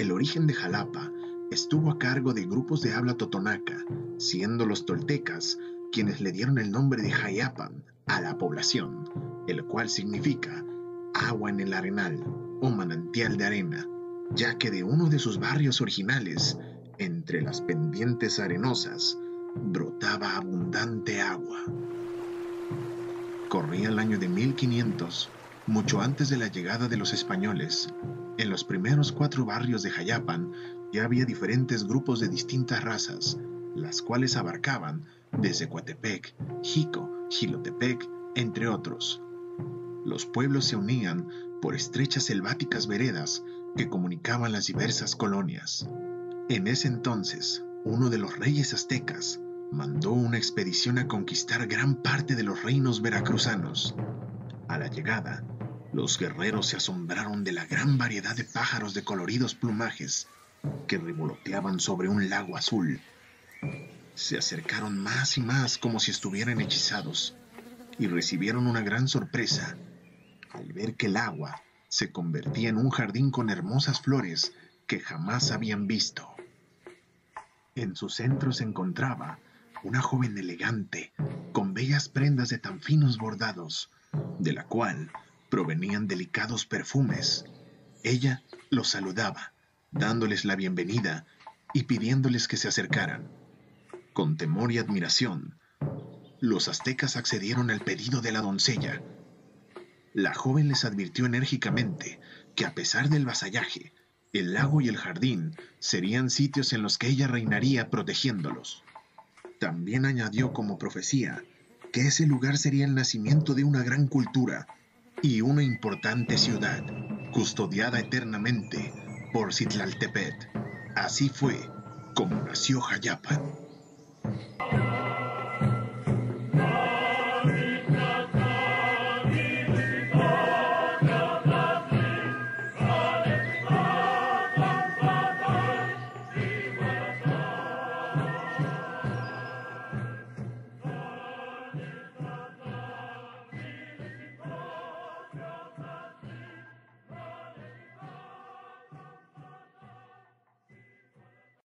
El origen de Jalapa estuvo a cargo de grupos de habla totonaca, siendo los toltecas quienes le dieron el nombre de Jayapan a la población, el cual significa agua en el arenal o manantial de arena, ya que de uno de sus barrios originales, entre las pendientes arenosas, brotaba abundante agua. Corría el año de 1500, mucho antes de la llegada de los españoles. En los primeros cuatro barrios de Jayapan ya había diferentes grupos de distintas razas, las cuales abarcaban desde Coatepec, Jico, Gilotepec, entre otros. Los pueblos se unían por estrechas selváticas veredas que comunicaban las diversas colonias. En ese entonces, uno de los reyes aztecas mandó una expedición a conquistar gran parte de los reinos veracruzanos. A la llegada, los guerreros se asombraron de la gran variedad de pájaros de coloridos plumajes que revoloteaban sobre un lago azul. Se acercaron más y más como si estuvieran hechizados y recibieron una gran sorpresa al ver que el agua se convertía en un jardín con hermosas flores que jamás habían visto. En su centro se encontraba una joven elegante, con bellas prendas de tan finos bordados, de la cual provenían delicados perfumes. Ella los saludaba, dándoles la bienvenida y pidiéndoles que se acercaran. Con temor y admiración, los aztecas accedieron al pedido de la doncella. La joven les advirtió enérgicamente que a pesar del vasallaje, el lago y el jardín serían sitios en los que ella reinaría protegiéndolos. También añadió como profecía que ese lugar sería el nacimiento de una gran cultura y una importante ciudad, custodiada eternamente por Citlaltepet. Así fue como nació Jayapan.